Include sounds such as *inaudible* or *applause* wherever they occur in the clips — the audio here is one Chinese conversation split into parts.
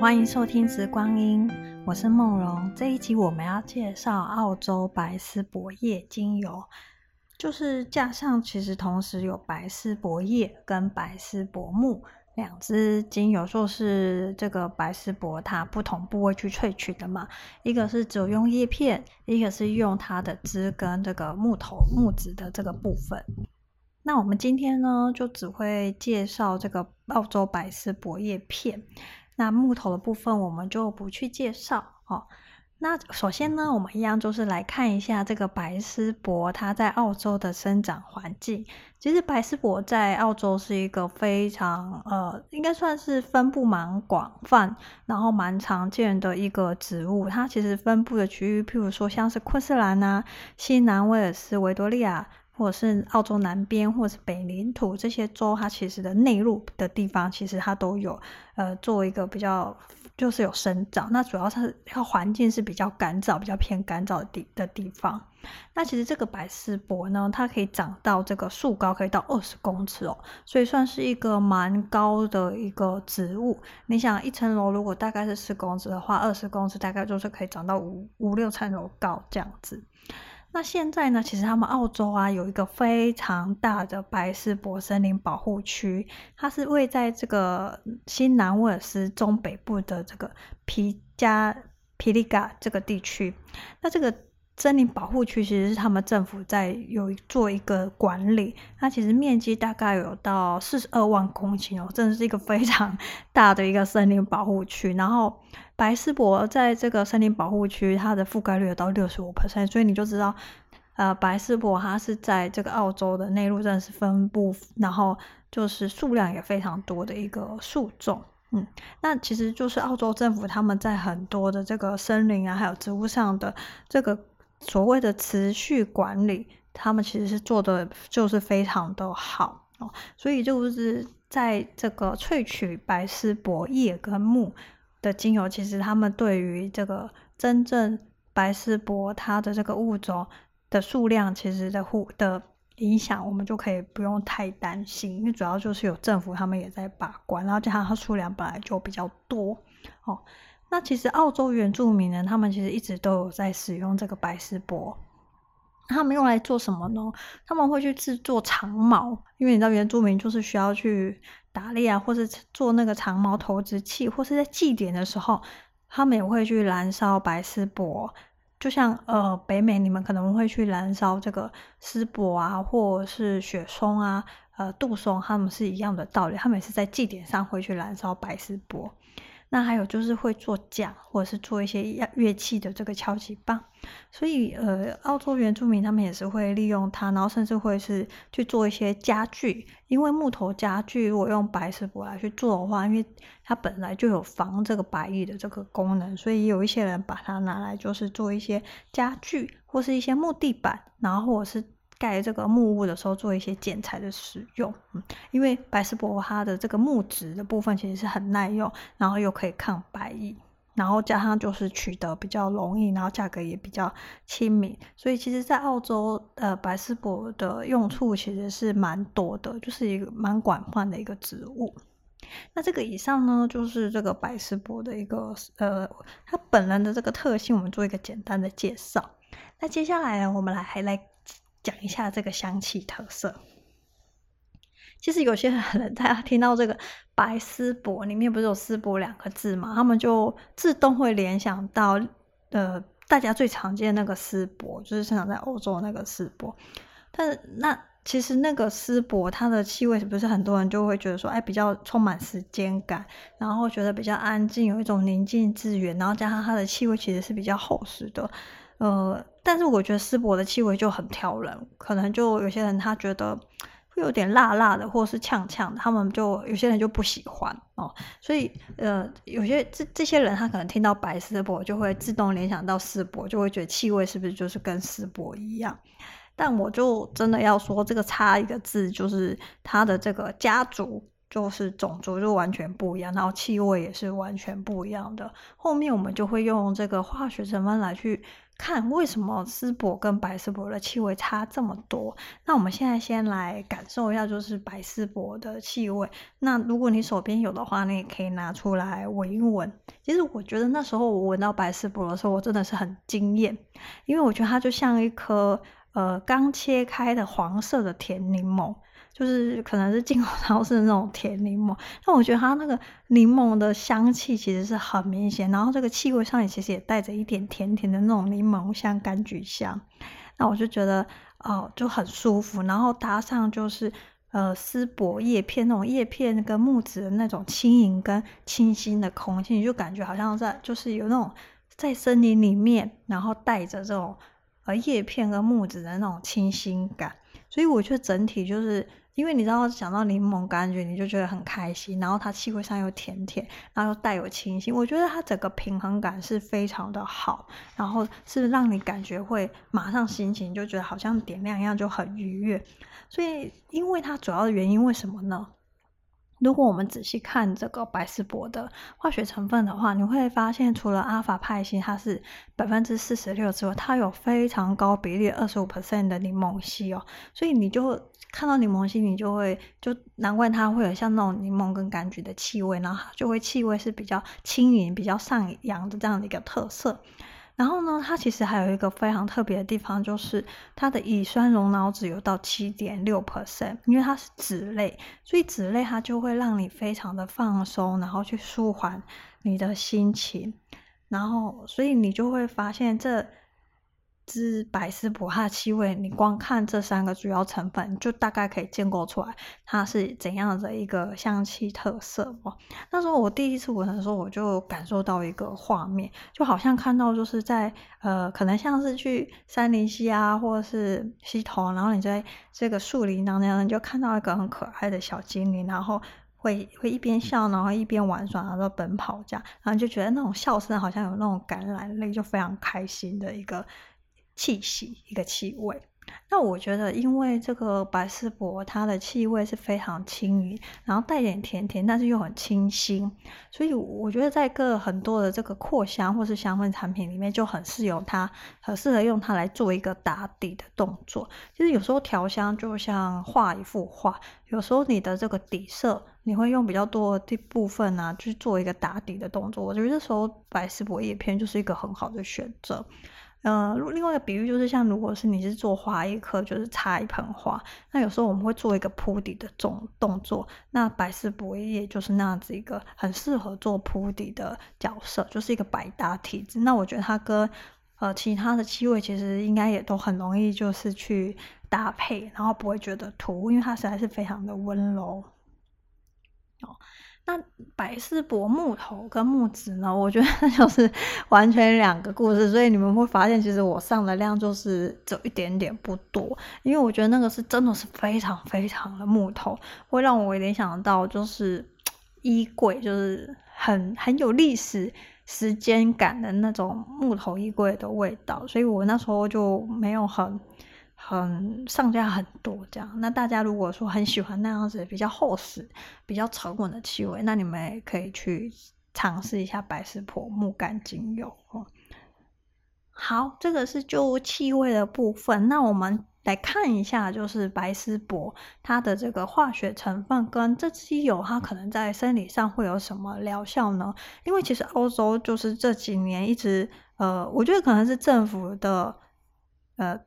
欢迎收听《时光音》，我是梦蓉。这一集我们要介绍澳洲白丝柏叶精油，就是架上其实同时有白丝柏叶跟白丝柏木两支精油，说是这个白丝柏它不同部位去萃取的嘛，一个是只有用叶片，一个是用它的枝跟这个木头木质的这个部分。那我们今天呢，就只会介绍这个澳洲白丝柏叶片。那木头的部分我们就不去介绍哦。那首先呢，我们一样就是来看一下这个白丝柏它在澳洲的生长环境。其实白丝柏在澳洲是一个非常呃，应该算是分布蛮广泛，然后蛮常见的一个植物。它其实分布的区域，譬如说像是昆士兰啊、新南威尔斯、维多利亚。或者是澳洲南边，或者是北领土这些州，它其实的内陆的地方，其实它都有，呃，做一个比较，就是有生长。那主要是它环境是比较干燥，比较偏干燥的地的地方。那其实这个白丝柏呢，它可以长到这个树高可以到二十公尺哦，所以算是一个蛮高的一个植物。你想一层楼如果大概是四公尺的话，二十公尺大概就是可以长到五五六层楼高这样子。那现在呢，其实他们澳洲啊有一个非常大的白丝柏森林保护区，它是位在这个新南威尔斯中北部的这个皮加皮利加这个地区。那这个森林保护区其实是他们政府在有做一个管理，它其实面积大概有到四十二万公顷哦，真的是一个非常 *laughs* 大的一个森林保护区。然后白丝柏在这个森林保护区，它的覆盖率有到六十五 percent，所以你就知道，呃，白丝柏它是在这个澳洲的内陆真的是分布，然后就是数量也非常多的一个树种。嗯，那其实就是澳洲政府他们在很多的这个森林啊，还有植物上的这个。所谓的持续管理，他们其实是做的就是非常的好哦，所以就是在这个萃取白丝柏叶跟木的精油，其实他们对于这个真正白丝柏它的这个物种的数量，其实的互的影响，我们就可以不用太担心，因为主要就是有政府他们也在把关，然后加上它数量本来就比较多哦。那其实澳洲原住民呢，他们其实一直都有在使用这个白丝柏，他们用来做什么呢？他们会去制作长矛，因为你知道原住民就是需要去打猎啊，或是做那个长矛投掷器，或是在祭典的时候，他们也会去燃烧白丝柏。就像呃北美，你们可能会去燃烧这个丝柏啊，或是雪松啊，呃杜松，他们是一样的道理，他们也是在祭典上会去燃烧白丝柏。那还有就是会做桨，或者是做一些乐器的这个敲击棒，所以呃，澳洲原住民他们也是会利用它，然后甚至会是去做一些家具，因为木头家具如果用白石柏来去做的话，因为它本来就有防这个白蚁的这个功能，所以有一些人把它拿来就是做一些家具，或是一些木地板，然后或者是。盖这个木屋的时候做一些剪裁的使用，嗯，因为白丝柏它的这个木质的部分其实是很耐用，然后又可以抗白蚁，然后加上就是取得比较容易，然后价格也比较亲民，所以其实，在澳洲，呃，白丝柏的用处其实是蛮多的，就是一个蛮广泛的一个植物。那这个以上呢，就是这个白丝柏的一个呃，它本人的这个特性，我们做一个简单的介绍。那接下来呢，我们来还来。讲一下这个香气特色。其实有些人大家听到这个白丝柏里面不是有丝柏两个字嘛，他们就自动会联想到呃大家最常见的那个丝柏，就是生长在欧洲那个丝柏。但是那其实那个丝柏它的气味是不是很多人就会觉得说，哎，比较充满时间感，然后觉得比较安静，有一种宁静致远，然后加上它的气味其实是比较厚实的。呃，但是我觉得丝柏的气味就很挑人，可能就有些人他觉得会有点辣辣的，或是呛呛的，他们就有些人就不喜欢哦。所以呃，有些这这些人他可能听到白丝柏就会自动联想到丝柏，就会觉得气味是不是就是跟丝柏一样？但我就真的要说，这个差一个字，就是它的这个家族就是种族就完全不一样，然后气味也是完全不一样的。后面我们就会用这个化学成分来去看为什么丝柏跟白丝柏的气味差这么多。那我们现在先来感受一下，就是白丝柏的气味。那如果你手边有的话，你也可以拿出来闻一闻。其实我觉得那时候我闻到白丝柏的时候，我真的是很惊艳，因为我觉得它就像一颗呃刚切开的黄色的甜柠檬。就是可能是进口 *laughs* 超市的那种甜柠檬，但我觉得它那个柠檬的香气其实是很明显，然后这个气味上也其实也带着一点甜甜的那种柠檬香、柑橘香，那我就觉得哦、就很舒服，然后搭上就是呃丝柏叶片那种叶片跟木质的那种轻盈跟清新的空气，你就感觉好像在就是有那种在森林里面，然后带着这种呃叶片跟木质的那种清新感，所以我觉得整体就是。因为你知道，想到柠檬感觉，你就觉得很开心，然后它气味上又甜甜，然后又带有清新，我觉得它整个平衡感是非常的好，然后是让你感觉会马上心情就觉得好像点亮一样，就很愉悦。所以，因为它主要的原因为什么呢？如果我们仔细看这个白丝柏的化学成分的话，你会发现除了阿法派烯它是百分之四十六之外，它有非常高比例二十五 percent 的柠檬烯哦，所以你就看到柠檬烯，你就会就难怪它会有像那种柠檬跟柑橘的气味，然后就会气味是比较轻盈、比较上扬的这样的一个特色。然后呢，它其实还有一个非常特别的地方，就是它的乙酸溶脑脂有到七点六 percent，因为它是脂类，所以脂类它就会让你非常的放松，然后去舒缓你的心情，然后所以你就会发现这。之百思不哈气味，你光看这三个主要成分，就大概可以建构出来它是怎样的一个香气特色哦。那时候我第一次闻的时候，我就感受到一个画面，就好像看到就是在呃，可能像是去杉林溪啊，或者是溪头，然后你在这个树林当中，你就看到一个很可爱的小精灵，然后会会一边笑，然后一边玩耍，然后奔跑这样，然后就觉得那种笑声好像有那种感染力，就非常开心的一个。气息，一个气味。那我觉得，因为这个白丝柏它的气味是非常轻盈，然后带点甜甜，但是又很清新，所以我觉得在各很多的这个扩香或是香氛产品里面，就很适用它，很适合用它来做一个打底的动作。其实有时候调香就像画一幅画，有时候你的这个底色，你会用比较多的部分啊去做一个打底的动作。我觉得这时候白丝柏叶片就是一个很好的选择。呃，另外一个比喻就是像，如果是你是做花艺课，就是插一盆花，那有时候我们会做一个铺底的这种动作，那白丝柏叶就是那样子一个很适合做铺底的角色，就是一个百搭体质。那我觉得它跟呃其他的气味其实应该也都很容易就是去搭配，然后不会觉得突兀，因为它实在是非常的温柔。哦。那白丝柏木头跟木子呢？我觉得 *laughs* 就是完全两个故事，所以你们会发现，其实我上的量就是只有一点点不多，因为我觉得那个是真的是非常非常的木头，会让我联想到就是 *tsk* 衣柜，就是很很有历史时间感的那种木头衣柜的味道，所以我那时候就没有很。很上架很多这样，那大家如果说很喜欢那样子比较厚实、比较沉稳的气味，那你们也可以去尝试一下白丝柏木柑精油哦。好，这个是就气味的部分。那我们来看一下，就是白丝柏它的这个化学成分跟这支油它可能在生理上会有什么疗效呢？因为其实欧洲就是这几年一直呃，我觉得可能是政府的呃。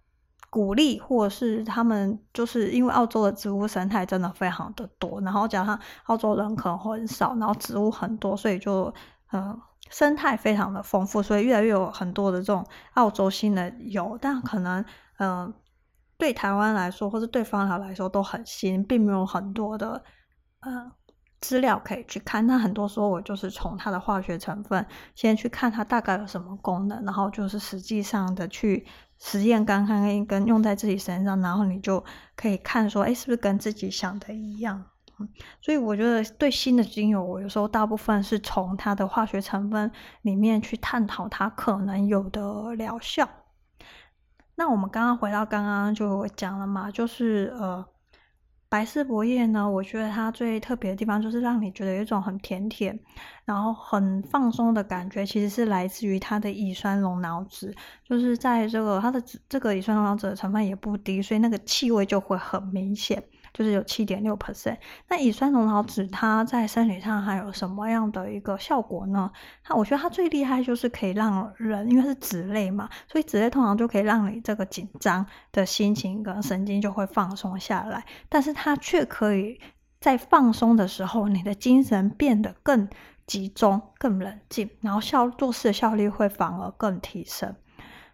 鼓励，或者是他们就是因为澳洲的植物生态真的非常的多，然后加上澳洲人口很少，然后植物很多，所以就嗯生态非常的丰富，所以越来越有很多的这种澳洲新的油，但可能嗯对台湾来说，或者对芳疗来说都很新，并没有很多的嗯资料可以去看。那很多时候我就是从它的化学成分先去看它大概有什么功能，然后就是实际上的去。实验刚刚跟用在自己身上，然后你就可以看说，哎，是不是跟自己想的一样？所以我觉得对新的精油，我有时候大部分是从它的化学成分里面去探讨它可能有的疗效。那我们刚刚回到刚刚就讲了嘛，就是呃，白氏薄叶呢，我觉得它最特别的地方就是让你觉得有一种很甜甜，然后很放松的感觉，其实是来自于它的乙酸龙脑酯，就是在这个它的这个乙酸龙脑酯的成分也不低，所以那个气味就会很明显。就是有七点六 percent。那乙酸龙脑酯它在生理上还有什么样的一个效果呢？它我觉得它最厉害就是可以让人，因为是脂类嘛，所以脂类通常就可以让你这个紧张的心情跟神经就会放松下来。但是它却可以在放松的时候，你的精神变得更集中、更冷静，然后效做事的效率会反而更提升。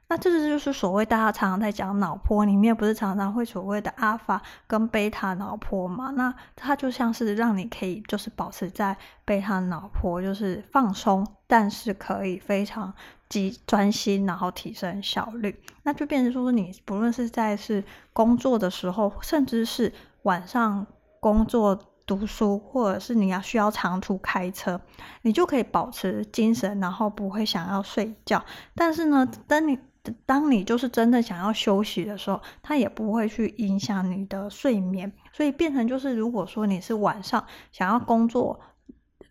那这个就是所谓大家常常在讲脑波里面，不是常常会所谓的阿法跟贝塔脑波嘛？那它就像是让你可以就是保持在贝塔脑波，就是放松，但是可以非常集专心，然后提升效率。那就变成说，你不论是在是工作的时候，甚至是晚上工作、读书，或者是你要需要长途开车，你就可以保持精神，然后不会想要睡觉。但是呢，当你当你就是真的想要休息的时候，它也不会去影响你的睡眠，所以变成就是，如果说你是晚上想要工作，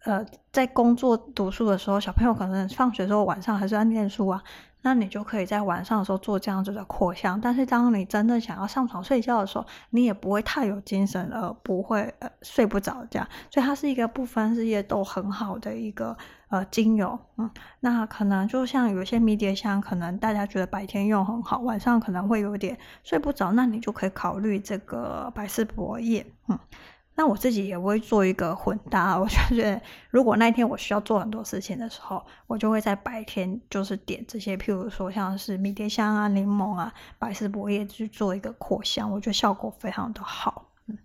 呃，在工作读书的时候，小朋友可能放学之后晚上还是要念书啊。那你就可以在晚上的时候做这样子的扩香，但是当你真的想要上床睡觉的时候，你也不会太有精神，而不会呃睡不着这样。所以它是一个不分日夜都很好的一个呃精油，嗯，那可能就像有些迷迭香，可能大家觉得白天用很好，晚上可能会有点睡不着，那你就可以考虑这个百事博叶，嗯。那我自己也会做一个混搭，我就觉得如果那一天我需要做很多事情的时候，我就会在白天就是点这些，譬如说像是迷迭香啊、柠檬啊、百事柏叶去做一个扩香，我觉得效果非常的好。嗯，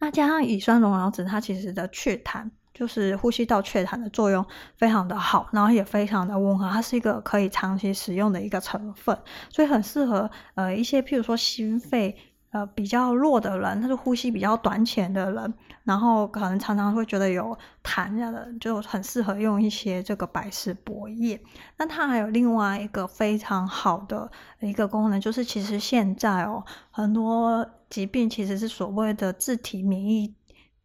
那加上乙酸龙脑酯，它其实的祛痰，就是呼吸道祛痰的作用非常的好，然后也非常的温和，它是一个可以长期使用的一个成分，所以很适合呃一些譬如说心肺。呃，比较弱的人，他是呼吸比较短浅的人，然后可能常常会觉得有痰这样的，就很适合用一些这个白丝柏叶。那它还有另外一个非常好的一个功能，就是其实现在哦，很多疾病其实是所谓的自体免疫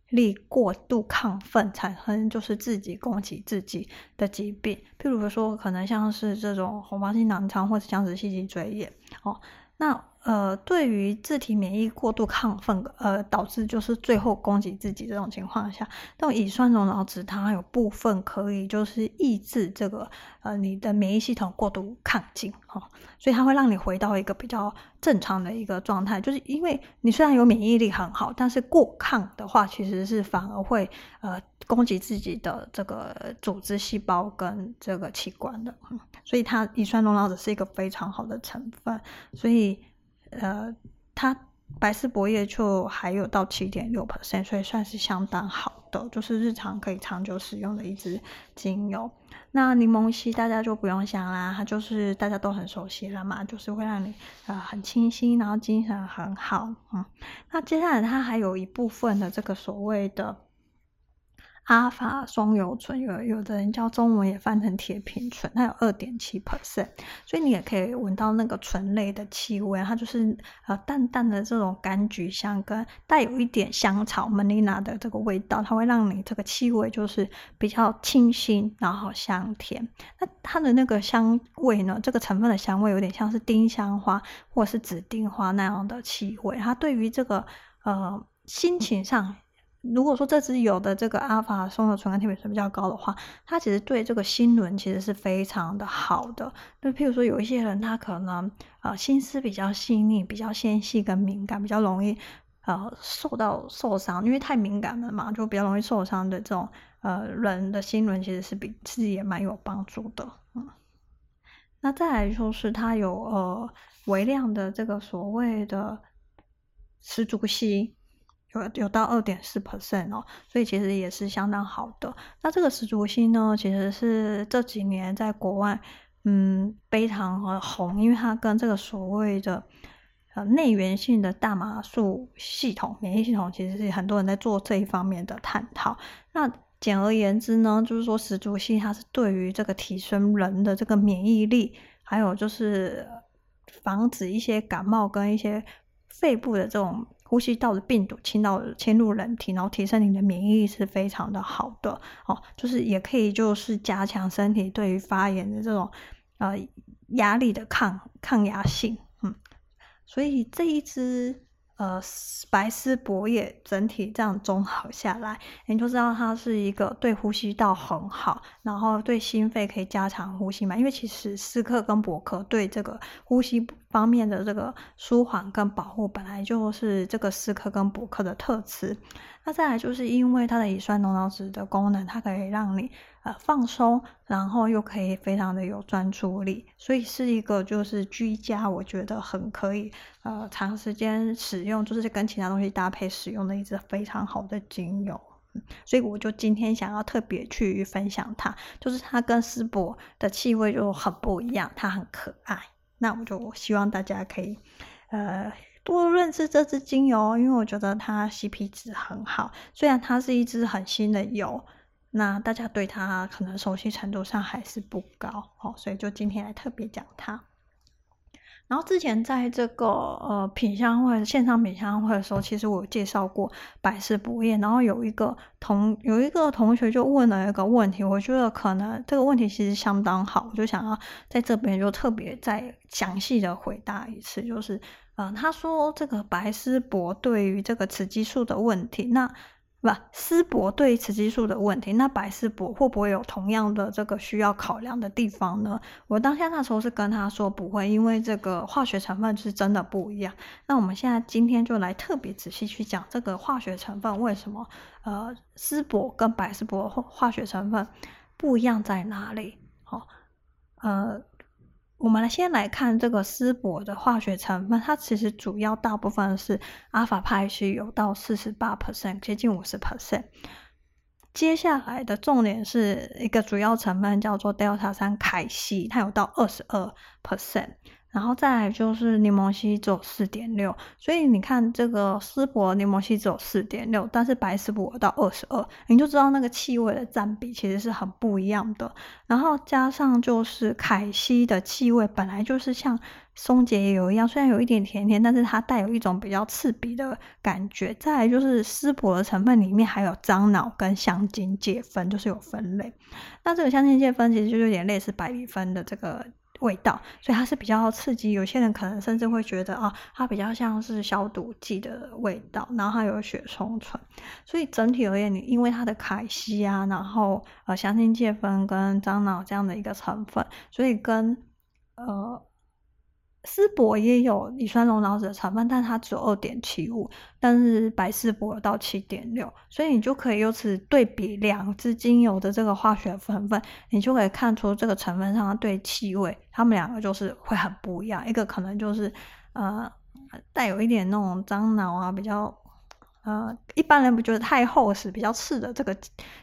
力过度亢奋产生，就是自己攻击自己的疾病。譬如说，可能像是这种红斑性狼疮或者僵直性脊椎炎哦，那。呃，对于自体免疫过度亢奋，呃，导致就是最后攻击自己这种情况下，那种乙酸龙脑酯它有部分可以就是抑制这个呃你的免疫系统过度亢进哈，所以它会让你回到一个比较正常的一个状态。就是因为你虽然有免疫力很好，但是过亢的话，其实是反而会呃攻击自己的这个组织细胞跟这个器官的。所以它乙酸龙脑酯是一个非常好的成分，所以。呃，它白丝柏叶就还有到七点六 percent，所以算是相当好的，就是日常可以长久使用的一支精油。那柠檬烯大家就不用想啦，它就是大家都很熟悉了嘛，就是会让你呃很清新，然后精神很好。嗯，那接下来它还有一部分的这个所谓的。阿法双油醇，有有的人叫中文也翻成铁平醇，它有二点七 percent，所以你也可以闻到那个醇类的气味，它就是呃淡淡的这种柑橘香，跟带有一点香草 Manila 的这个味道，它会让你这个气味就是比较清新，然后香甜。那它的那个香味呢，这个成分的香味有点像是丁香花或者是紫丁花那样的气味，它对于这个呃心情上。如果说这支有的这个阿尔法双油醇跟铁平醇比较高的话，它其实对这个心轮其实是非常的好的。就譬如说有一些人他可能呃心思比较细腻、比较纤细跟敏感，比较容易呃受到受伤，因为太敏感了嘛，就比较容易受伤的这种呃人的心轮其实是比自己也蛮有帮助的。嗯，那再来就是它有呃微量的这个所谓的石竹烯。有有到二点四 percent 哦，所以其实也是相当好的。那这个石竹烯呢，其实是这几年在国外嗯非常红，因为它跟这个所谓的呃内源性的大麻素系统免疫系统，其实是很多人在做这一方面的探讨。那简而言之呢，就是说石竹烯它是对于这个提升人的这个免疫力，还有就是防止一些感冒跟一些肺部的这种。呼吸道的病毒侵到侵入人体，然后提升你的免疫力是非常的好的哦。就是也可以就是加强身体对于发炎的这种呃压力的抗抗压性，嗯，所以这一支。呃，白丝柏叶整体这样综合下来，你就知道它是一个对呼吸道很好，然后对心肺可以加强呼吸嘛。因为其实司克跟柏科对这个呼吸方面的这个舒缓跟保护，本来就是这个司克跟柏科的特质。那再来就是因为它的乙酸浓脑脂的功能，它可以让你呃放松，然后又可以非常的有专注力，所以是一个就是居家我觉得很可以呃长时间使用，就是跟其他东西搭配使用的一支非常好的精油。所以我就今天想要特别去分享它，就是它跟丝柏的气味就很不一样，它很可爱。那我就希望大家可以呃。多认识这支精油，因为我觉得它 CP 值很好。虽然它是一支很新的油，那大家对它可能熟悉程度上还是不高哦，所以就今天来特别讲它。然后之前在这个呃品香会线上品香会的时候，其实我有介绍过白丝柏叶。然后有一个同有一个同学就问了一个问题，我觉得可能这个问题其实相当好，我就想要在这边就特别再详细的回答一次，就是。嗯、呃，他说这个白丝博对于这个雌激素的问题，那不丝柏对雌激素的问题，那白丝柏会不会有同样的这个需要考量的地方呢？我当下那时候是跟他说不会，因为这个化学成分是真的不一样。那我们现在今天就来特别仔细去讲这个化学成分为什么呃丝柏跟白丝柏化学成分不一样在哪里？好、哦，呃。我们来先来看这个丝柏的化学成分，它其实主要大部分是阿法派烯，有到四十八 percent，接近五十 percent。接下来的重点是一个主要成分叫做 Delta 三凯西，它有到二十二 percent。然后再来就是柠檬烯只有四点六，所以你看这个丝柏柠檬烯只有四点六，但是白丝柏到二十二，你就知道那个气味的占比其实是很不一样的。然后加上就是凯西的气味本来就是像松节油一样，虽然有一点甜甜，但是它带有一种比较刺鼻的感觉。再来就是丝柏的成分里面还有樟脑跟香精芥酚，就是有分类。那这个香精芥酚其实就有点类似百里芬的这个。味道，所以它是比较刺激。有些人可能甚至会觉得啊，它比较像是消毒剂的味道。然后它有血松醇，所以整体而言，你因为它的凯西啊，然后呃香精芥酚跟樟脑这样的一个成分，所以跟呃。丝柏也有乙酸龙脑脂的成分，但它只有二点七五，但是白丝柏有到七点六，所以你就可以由此对比两支精油的这个化学成分，你就可以看出这个成分上它对气味，它们两个就是会很不一样，一个可能就是呃带有一点那种樟脑啊，比较。呃，一般人不觉得太厚实、比较刺的这个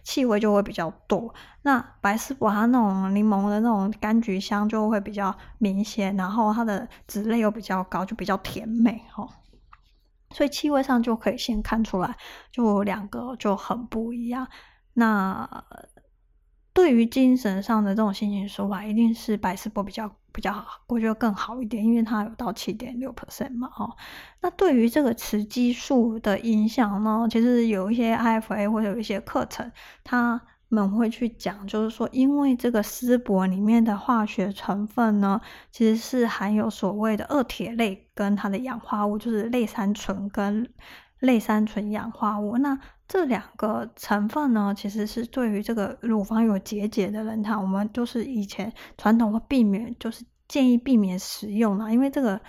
气味就会比较多。那白丝柏它那种柠檬的那种柑橘香就会比较明显，然后它的脂类又比较高，就比较甜美哈。所以气味上就可以先看出来，就两个就很不一样。那对于精神上的这种心情舒缓，一定是白丝柏比较。比较好，我觉得更好一点，因为它有到七点六 percent 嘛，哦，那对于这个雌激素的影响呢，其实有一些 IFA 或者有一些课程，他们会去讲，就是说，因为这个丝柏里面的化学成分呢，其实是含有所谓的二铁类跟它的氧化物，就是类三醇跟类三醇氧化物，那。这两个成分呢，其实是对于这个乳房有结节的人，他我们就是以前传统会避免，就是建议避免使用啦，因为这个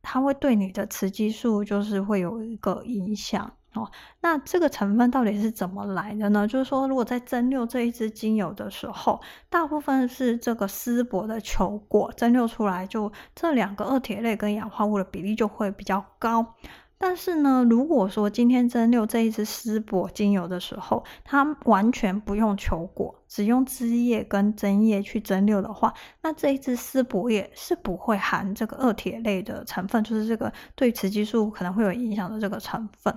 它会对你的雌激素就是会有一个影响哦。那这个成分到底是怎么来的呢？就是说，如果在蒸馏这一支精油的时候，大部分是这个丝柏的球果蒸馏出来，就这两个二萜类跟氧化物的比例就会比较高。但是呢，如果说今天蒸馏这一支丝柏精油的时候，它完全不用球果，只用枝叶跟针叶去蒸馏的话，那这一支丝柏叶是不会含这个二萜类的成分，就是这个对雌激素可能会有影响的这个成分。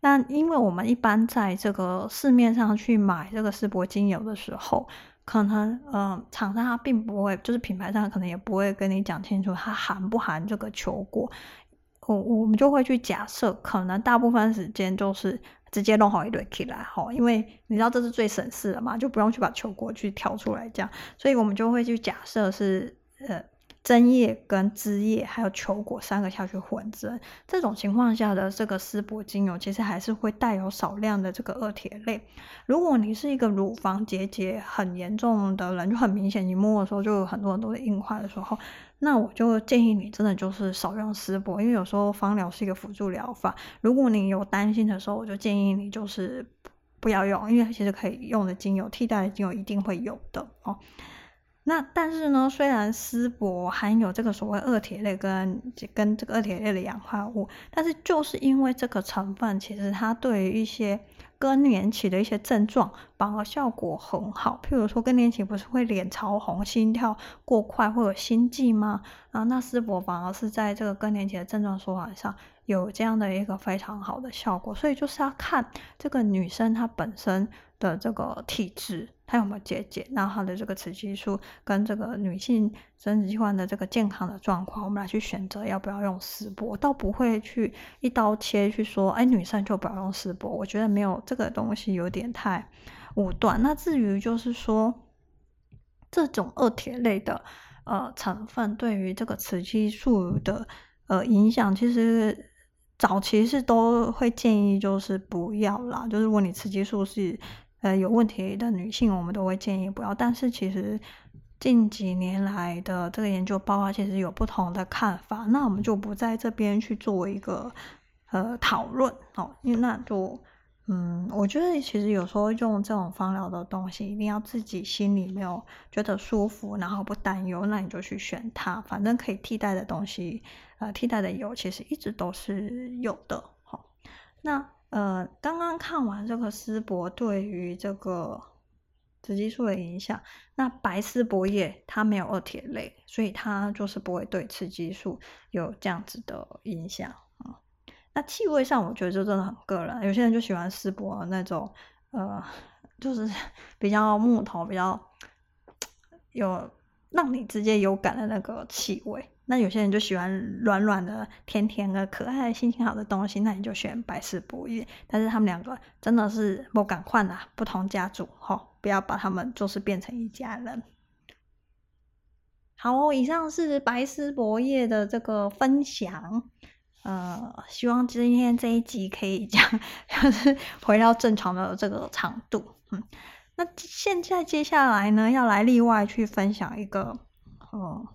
那因为我们一般在这个市面上去买这个丝柏精油的时候，可能呃厂商它并不会，就是品牌上可能也不会跟你讲清楚它含不含这个球果。我我们就会去假设，可能大部分时间就是直接弄好一堆起来哈，因为你知道这是最省事的嘛，就不用去把球果去挑出来这样，所以我们就会去假设是呃。针叶跟枝叶还有球果三个下去混针，这种情况下的这个丝柏精油其实还是会带有少量的这个二铁类。如果你是一个乳房结节很严重的人，就很明显，你摸的时候就有很多很多的硬块的时候，那我就建议你真的就是少用丝柏，因为有时候芳疗是一个辅助疗法。如果你有担心的时候，我就建议你就是不要用，因为其实可以用的精油替代的精油一定会有的哦。那但是呢，虽然丝柏含有这个所谓二铁类跟跟这个二铁类的氧化物，但是就是因为这个成分，其实它对于一些更年期的一些症状反而效果很好。譬如说更年期不是会脸潮红、心跳过快，会有心悸吗？啊，那丝柏反而是在这个更年期的症状舒缓上有这样的一个非常好的效果。所以就是要看这个女生她本身的这个体质。它有没有结节？然后它的这个雌激素跟这个女性生殖器官的这个健康的状况，我们来去选择要不要用丝柏，倒不会去一刀切去说，哎，女生就不要用丝柏。我觉得没有这个东西有点太武断。那至于就是说，这种二铁类的呃成分对于这个雌激素的呃影响，其实早期是都会建议就是不要啦。就是如果你雌激素是呃，有问题的女性，我们都会建议不要。但是其实近几年来的这个研究报告，其实有不同的看法。那我们就不在这边去做一个呃讨论哦，因为那就嗯，我觉得其实有时候用这种芳疗的东西，一定要自己心里没有觉得舒服，然后不担忧，那你就去选它。反正可以替代的东西，呃，替代的油其实一直都是有的。好、那。呃，刚刚看完这个丝柏对于这个雌激素的影响，那白丝柏叶它没有二铁类，所以它就是不会对雌激素有这样子的影响啊、那气味上，我觉得就真的很个人，有些人就喜欢丝柏那种，呃，就是 *laughs* 比较木头，比较 *tsk* 有让你直接有感的那个气味。那有些人就喜欢软软的、甜甜的、可爱的、心情好的东西，那你就选白丝柏叶。但是他们两个真的是不敢换啊，不同家族哈，不要把他们就是变成一家人。好，以上是白丝柏叶的这个分享，呃，希望今天这一集可以讲，*laughs* 就是回到正常的这个长度。嗯，那现在接下来呢，要来例外去分享一个，嗯。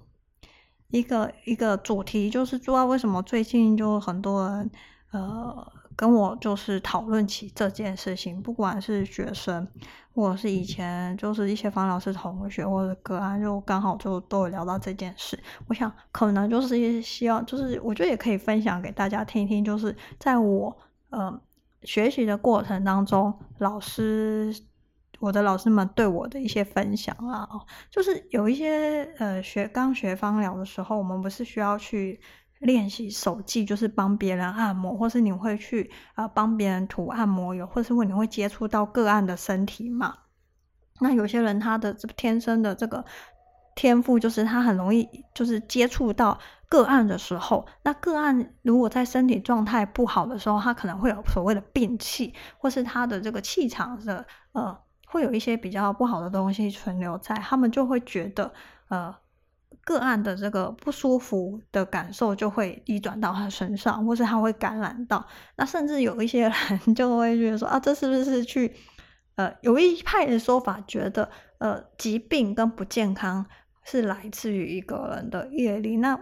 一个一个主题就是，知道为什么最近就很多人呃跟我就是讨论起这件事情，不管是学生或者是以前就是一些方老师同学或者个案，就刚好就都有聊到这件事。我想可能就是希望，就是我觉得也可以分享给大家听一听，就是在我呃学习的过程当中，老师。我的老师们对我的一些分享啊，就是有一些呃学刚学芳疗的时候，我们不是需要去练习手技，就是帮别人按摩，或是你会去啊、呃、帮别人涂按摩油，或是问你会接触到个案的身体嘛？那有些人他的天生的这个天赋，就是他很容易就是接触到个案的时候，那个案如果在身体状态不好的时候，他可能会有所谓的病气，或是他的这个气场的呃。会有一些比较不好的东西存留在，他们就会觉得，呃，个案的这个不舒服的感受就会移转到他身上，或是他会感染到。那甚至有一些人 *laughs* 就会觉得说，啊，这是不是去，呃，有一派的说法觉得，呃，疾病跟不健康是来自于一个人的业力。那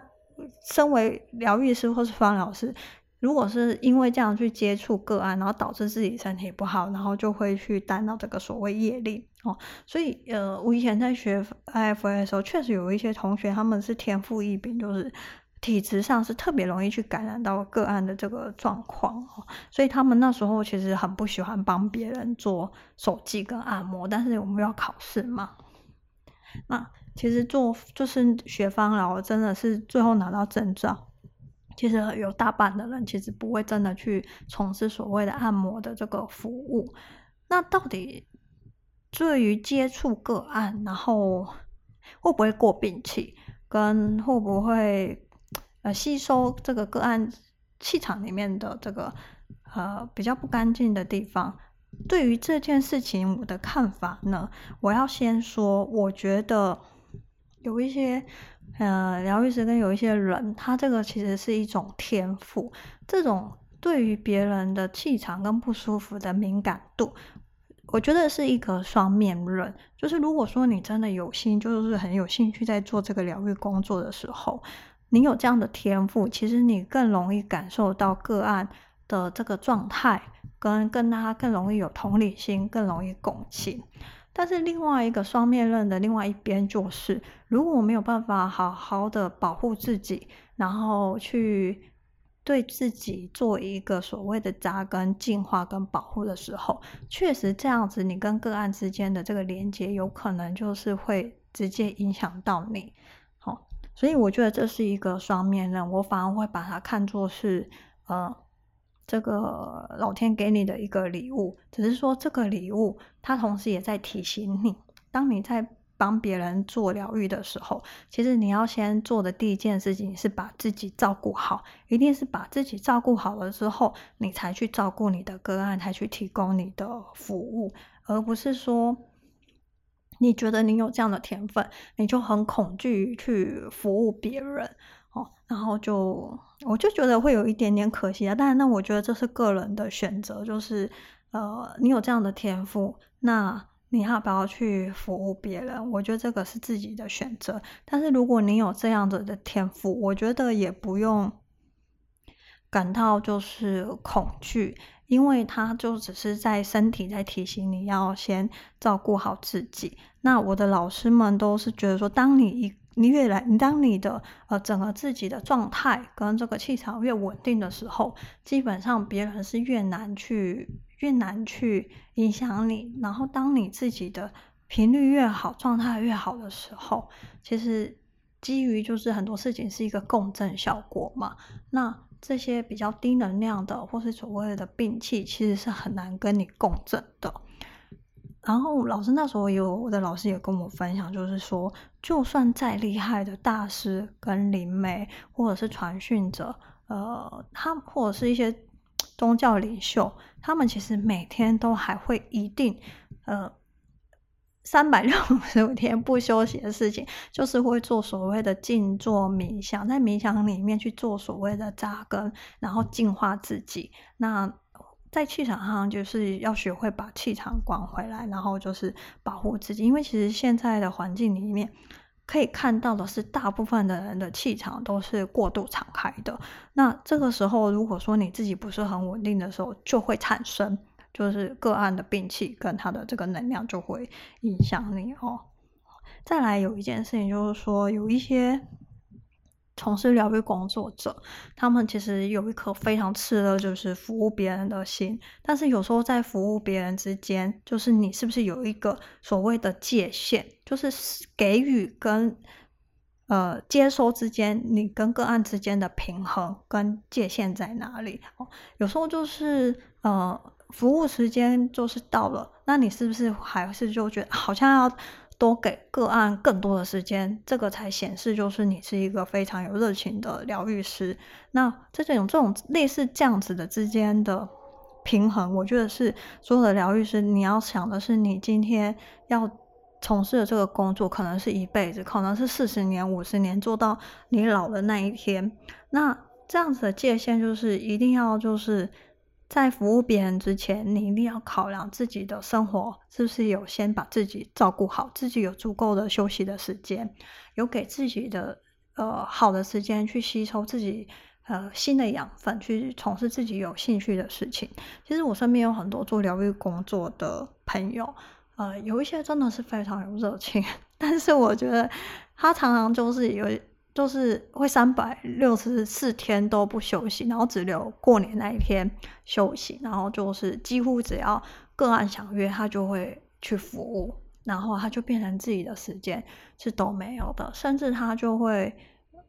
身为疗愈师或是方疗师。如果是因为这样去接触个案，然后导致自己身体不好，然后就会去担到这个所谓业力哦。所以呃，我以前在学 IFA 的时候，确实有一些同学他们是天赋异禀，就是体质上是特别容易去感染到个案的这个状况哦。所以他们那时候其实很不喜欢帮别人做手技跟按摩，但是我们要考试嘛。那其实做就是学芳疗，真的是最后拿到证照。其实有大半的人其实不会真的去从事所谓的按摩的这个服务。那到底对于接触个案，然后会不会过病气，跟会不会呃吸收这个个案气场里面的这个呃比较不干净的地方。对于这件事情，我的看法呢，我要先说，我觉得有一些呃疗愈师跟有一些人，他这个其实是一种天赋，这种对于别人的气场跟不舒服的敏感度，我觉得是一个双面刃。就是如果说你真的有心，就是很有兴趣在做这个疗愈工作的时候，你有这样的天赋，其实你更容易感受到个案的这个状态。跟跟他更容易有同理心，更容易共情。但是另外一个双面刃的另外一边就是，如果我没有办法好好的保护自己，然后去对自己做一个所谓的扎根、净化跟保护的时候，确实这样子，你跟个案之间的这个连接，有可能就是会直接影响到你。好，所以我觉得这是一个双面刃，我反而会把它看作是呃。这个老天给你的一个礼物，只是说这个礼物，它同时也在提醒你，当你在帮别人做疗愈的时候，其实你要先做的第一件事情是把自己照顾好，一定是把自己照顾好了之后，你才去照顾你的个案，才去提供你的服务，而不是说你觉得你有这样的天分，你就很恐惧去服务别人。哦，然后就我就觉得会有一点点可惜啊，但那我觉得这是个人的选择，就是呃，你有这样的天赋，那你要不要去服务别人？我觉得这个是自己的选择。但是如果你有这样子的天赋，我觉得也不用感到就是恐惧，因为他就只是在身体在提醒你要先照顾好自己。那我的老师们都是觉得说，当你一你越来，你当你的呃整个自己的状态跟这个气场越稳定的时候，基本上别人是越难去越难去影响你。然后当你自己的频率越好，状态越好的时候，其实基于就是很多事情是一个共振效果嘛。那这些比较低能量的或是所谓的病气，其实是很难跟你共振的。然后老师那时候有我的老师也跟我分享，就是说，就算再厉害的大师跟灵媒，或者是传讯者，呃，他或者是一些宗教领袖，他们其实每天都还会一定，呃，三百六十五天不休息的事情，就是会做所谓的静坐冥想，在冥想里面去做所谓的扎根，然后净化自己。那在气场上，就是要学会把气场管回来，然后就是保护自己。因为其实现在的环境里面，可以看到的是，大部分的人的气场都是过度敞开的。那这个时候，如果说你自己不是很稳定的时候，就会产生就是个案的病气跟他的这个能量就会影响你哦。再来有一件事情就是说，有一些。从事疗愈工作者，他们其实有一颗非常炽热，就是服务别人的心。但是有时候在服务别人之间，就是你是不是有一个所谓的界限，就是给予跟呃接收之间，你跟个案之间的平衡跟界限在哪里？哦，有时候就是呃服务时间就是到了，那你是不是还是就觉得好像要？多给个案更多的时间，这个才显示就是你是一个非常有热情的疗愈师。那这种这种类似这样子的之间的平衡，我觉得是所有的疗愈师你要想的是，你今天要从事的这个工作，可能是一辈子，可能是四十年、五十年，做到你老的那一天。那这样子的界限，就是一定要就是。在服务别人之前，你一定要考量自己的生活是不是有先把自己照顾好，自己有足够的休息的时间，有给自己的呃好的时间去吸收自己呃新的养分，去从事自己有兴趣的事情。其实我身边有很多做疗愈工作的朋友，呃，有一些真的是非常有热情，*laughs* 但是我觉得他常常就是有。就是会三百六十四天都不休息，然后只留过年那一天休息，然后就是几乎只要个案想约，他就会去服务，然后他就变成自己的时间是都没有的，甚至他就会，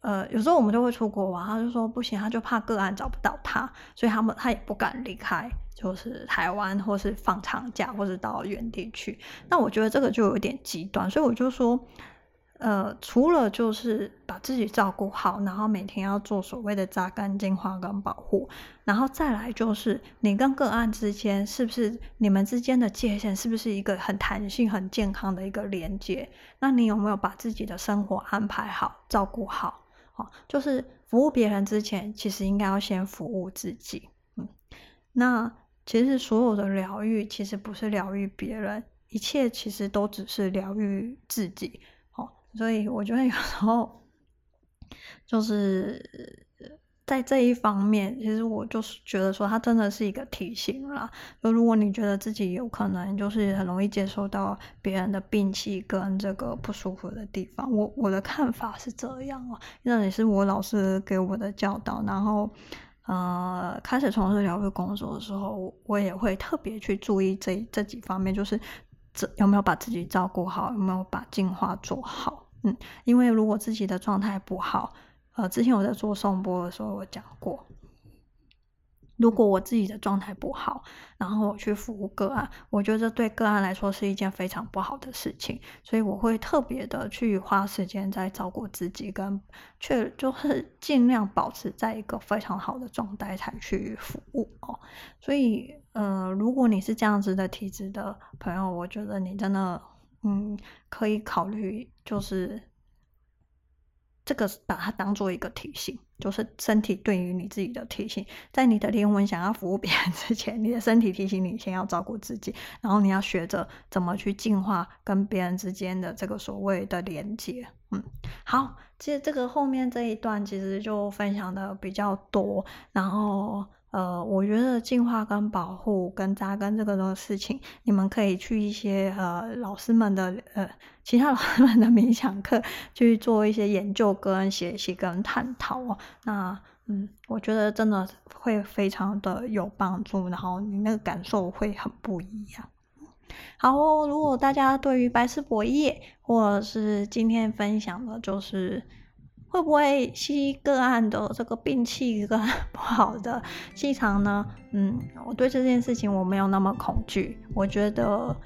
呃，有时候我们就会出国玩，他就说不行，他就怕个案找不到他，所以他们他也不敢离开，就是台湾或是放长假或者到原地去。那我觉得这个就有点极端，所以我就说。呃，除了就是把自己照顾好，然后每天要做所谓的扎根、净化跟保护，然后再来就是你跟个案之间是不是你们之间的界限是不是一个很弹性、很健康的一个连接？那你有没有把自己的生活安排好、照顾好？哦，就是服务别人之前，其实应该要先服务自己。嗯，那其实所有的疗愈其实不是疗愈别人，一切其实都只是疗愈自己。所以我觉得有时候就是在这一方面，其实我就是觉得说，它真的是一个提醒啦。就如果你觉得自己有可能就是很容易接受到别人的病气跟这个不舒服的地方，我我的看法是这样啊，那也是我老师给我的教导。然后呃，开始从事疗愈工作的时候，我也会特别去注意这这几方面，就是这有没有把自己照顾好，有没有把净化做好。嗯，因为如果自己的状态不好，呃，之前我在做颂播的时候，我讲过，如果我自己的状态不好，然后我去服务个案，我觉得对个案来说是一件非常不好的事情，所以我会特别的去花时间在照顾自己，跟却就是尽量保持在一个非常好的状态才去服务哦。所以，呃，如果你是这样子的体质的朋友，我觉得你真的。嗯，可以考虑，就是这个把它当做一个提醒，就是身体对于你自己的提醒，在你的灵魂想要服务别人 *laughs* 之前，你的身体提醒你先要照顾自己，然后你要学着怎么去净化跟别人之间的这个所谓的连接。嗯，好，其实这个后面这一段其实就分享的比较多，然后。呃，我觉得进化跟保护跟扎根这个的事情，你们可以去一些呃老师们的呃其他老师们的冥想课去做一些研究跟学习跟探讨哦。那嗯，我觉得真的会非常的有帮助，然后你那个感受会很不一样。好哦，如果大家对于白丝柏叶或者是今天分享的就是。会不会吸个案的这个病气跟不好的 *laughs* 气场呢？嗯，我对这件事情我没有那么恐惧，我觉得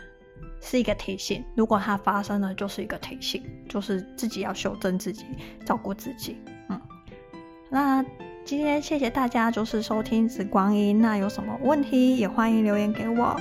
是一个提醒。如果它发生了，就是一个提醒，就是自己要修正自己，照顾自己。嗯，那今天谢谢大家，就是收听紫光音。那有什么问题也欢迎留言给我。